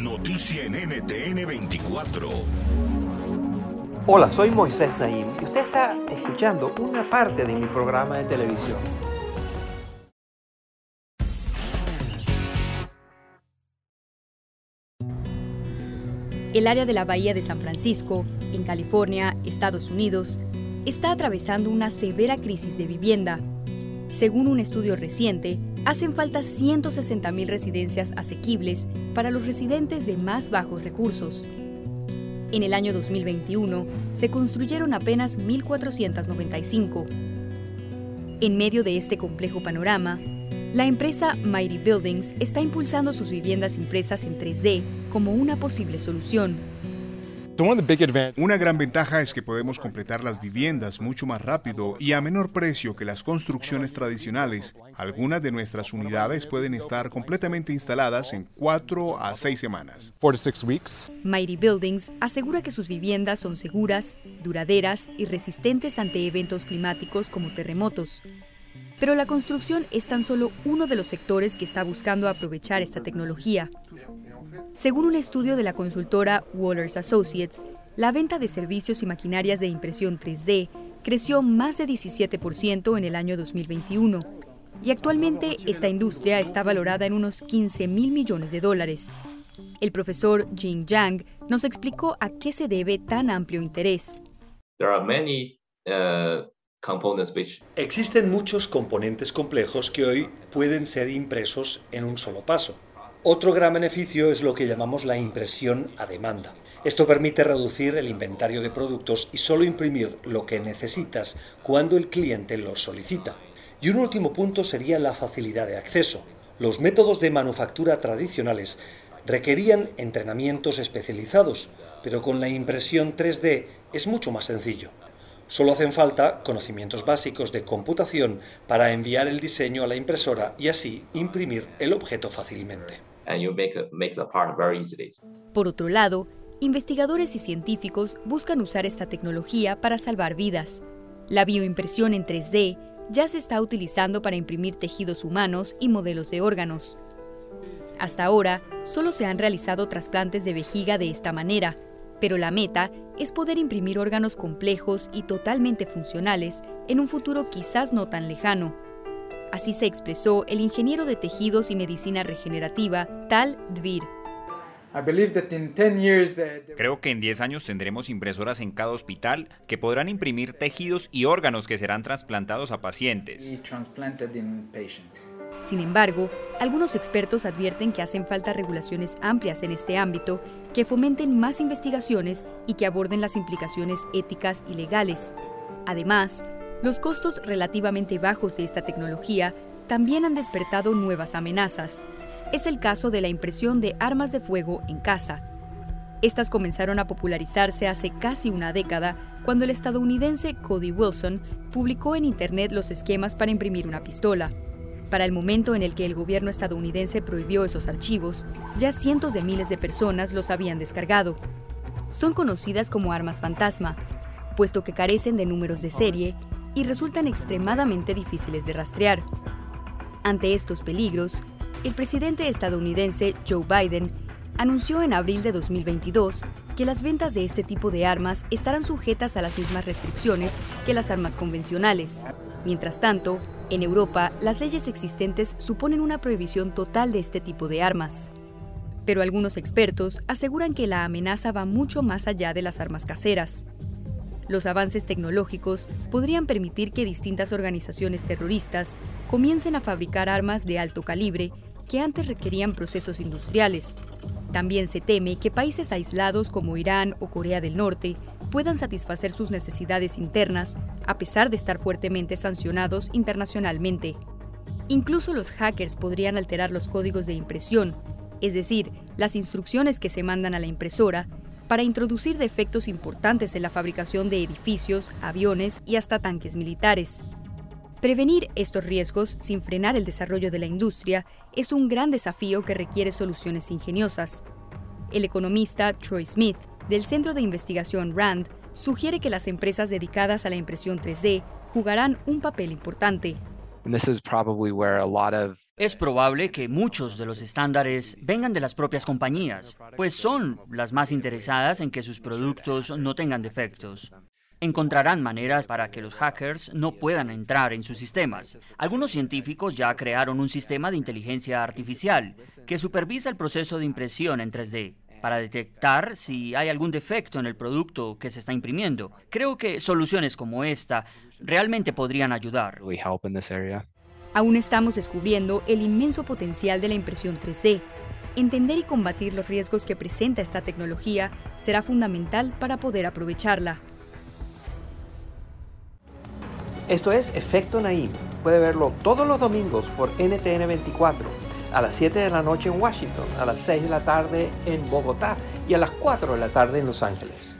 Noticia en NTN 24. Hola, soy Moisés Naim y usted está escuchando una parte de mi programa de televisión. El área de la Bahía de San Francisco, en California, Estados Unidos, está atravesando una severa crisis de vivienda. Según un estudio reciente, hacen falta 160.000 residencias asequibles para los residentes de más bajos recursos. En el año 2021 se construyeron apenas 1.495. En medio de este complejo panorama, la empresa Mighty Buildings está impulsando sus viviendas impresas en 3D como una posible solución. Una gran ventaja es que podemos completar las viviendas mucho más rápido y a menor precio que las construcciones tradicionales. Algunas de nuestras unidades pueden estar completamente instaladas en cuatro a seis semanas. Mighty Buildings asegura que sus viviendas son seguras, duraderas y resistentes ante eventos climáticos como terremotos. Pero la construcción es tan solo uno de los sectores que está buscando aprovechar esta tecnología. Según un estudio de la consultora Wallers Associates, la venta de servicios y maquinarias de impresión 3D creció más de 17% en el año 2021 y actualmente esta industria está valorada en unos 15 mil millones de dólares. El profesor Jing Zhang nos explicó a qué se debe tan amplio interés. Uh, Existen muchos componentes complejos que hoy pueden ser impresos en un solo paso. Otro gran beneficio es lo que llamamos la impresión a demanda. Esto permite reducir el inventario de productos y solo imprimir lo que necesitas cuando el cliente lo solicita. Y un último punto sería la facilidad de acceso. Los métodos de manufactura tradicionales requerían entrenamientos especializados, pero con la impresión 3D es mucho más sencillo. Solo hacen falta conocimientos básicos de computación para enviar el diseño a la impresora y así imprimir el objeto fácilmente. Por otro lado, investigadores y científicos buscan usar esta tecnología para salvar vidas. La bioimpresión en 3D ya se está utilizando para imprimir tejidos humanos y modelos de órganos. Hasta ahora, solo se han realizado trasplantes de vejiga de esta manera, pero la meta es poder imprimir órganos complejos y totalmente funcionales en un futuro quizás no tan lejano. Así se expresó el ingeniero de tejidos y medicina regenerativa Tal Dvir. Creo que en 10 años tendremos impresoras en cada hospital que podrán imprimir tejidos y órganos que serán trasplantados a pacientes. Sin embargo, algunos expertos advierten que hacen falta regulaciones amplias en este ámbito que fomenten más investigaciones y que aborden las implicaciones éticas y legales. Además, los costos relativamente bajos de esta tecnología también han despertado nuevas amenazas. Es el caso de la impresión de armas de fuego en casa. Estas comenzaron a popularizarse hace casi una década cuando el estadounidense Cody Wilson publicó en Internet los esquemas para imprimir una pistola. Para el momento en el que el gobierno estadounidense prohibió esos archivos, ya cientos de miles de personas los habían descargado. Son conocidas como armas fantasma, puesto que carecen de números de serie y resultan extremadamente difíciles de rastrear. Ante estos peligros, el presidente estadounidense Joe Biden anunció en abril de 2022 que las ventas de este tipo de armas estarán sujetas a las mismas restricciones que las armas convencionales. Mientras tanto, En Europa, las leyes existentes suponen una prohibición total de este tipo de armas. Pero algunos expertos aseguran que la amenaza va mucho más allá de las armas caseras. Los avances tecnológicos podrían permitir que distintas organizaciones terroristas comiencen a fabricar armas de alto calibre que antes requerían procesos industriales. También se teme que países aislados como Irán o Corea del Norte puedan satisfacer sus necesidades internas a pesar de estar fuertemente sancionados internacionalmente. Incluso los hackers podrían alterar los códigos de impresión, es decir, las instrucciones que se mandan a la impresora, para introducir defectos importantes en la fabricación de edificios, aviones y hasta tanques militares. Prevenir estos riesgos sin frenar el desarrollo de la industria es un gran desafío que requiere soluciones ingeniosas. El economista Troy Smith, del Centro de Investigación RAND, sugiere que las empresas dedicadas a la impresión 3D jugarán un papel importante. Es probable que muchos de los estándares vengan de las propias compañías, pues son las más interesadas en que sus productos no tengan defectos. Encontrarán maneras para que los hackers no puedan entrar en sus sistemas. Algunos científicos ya crearon un sistema de inteligencia artificial que supervisa el proceso de impresión en 3D para detectar si hay algún defecto en el producto que se está imprimiendo. Creo que soluciones como esta realmente podrían ayudar. Aún estamos descubriendo el inmenso potencial de la impresión 3D. Entender y combatir los riesgos que presenta esta tecnología será fundamental para poder aprovecharla. Esto es Efecto Naim. Puede verlo todos los domingos por NTN 24, a las 7 de la noche en Washington, a las 6 de la tarde en Bogotá y a las 4 de la tarde en Los Ángeles.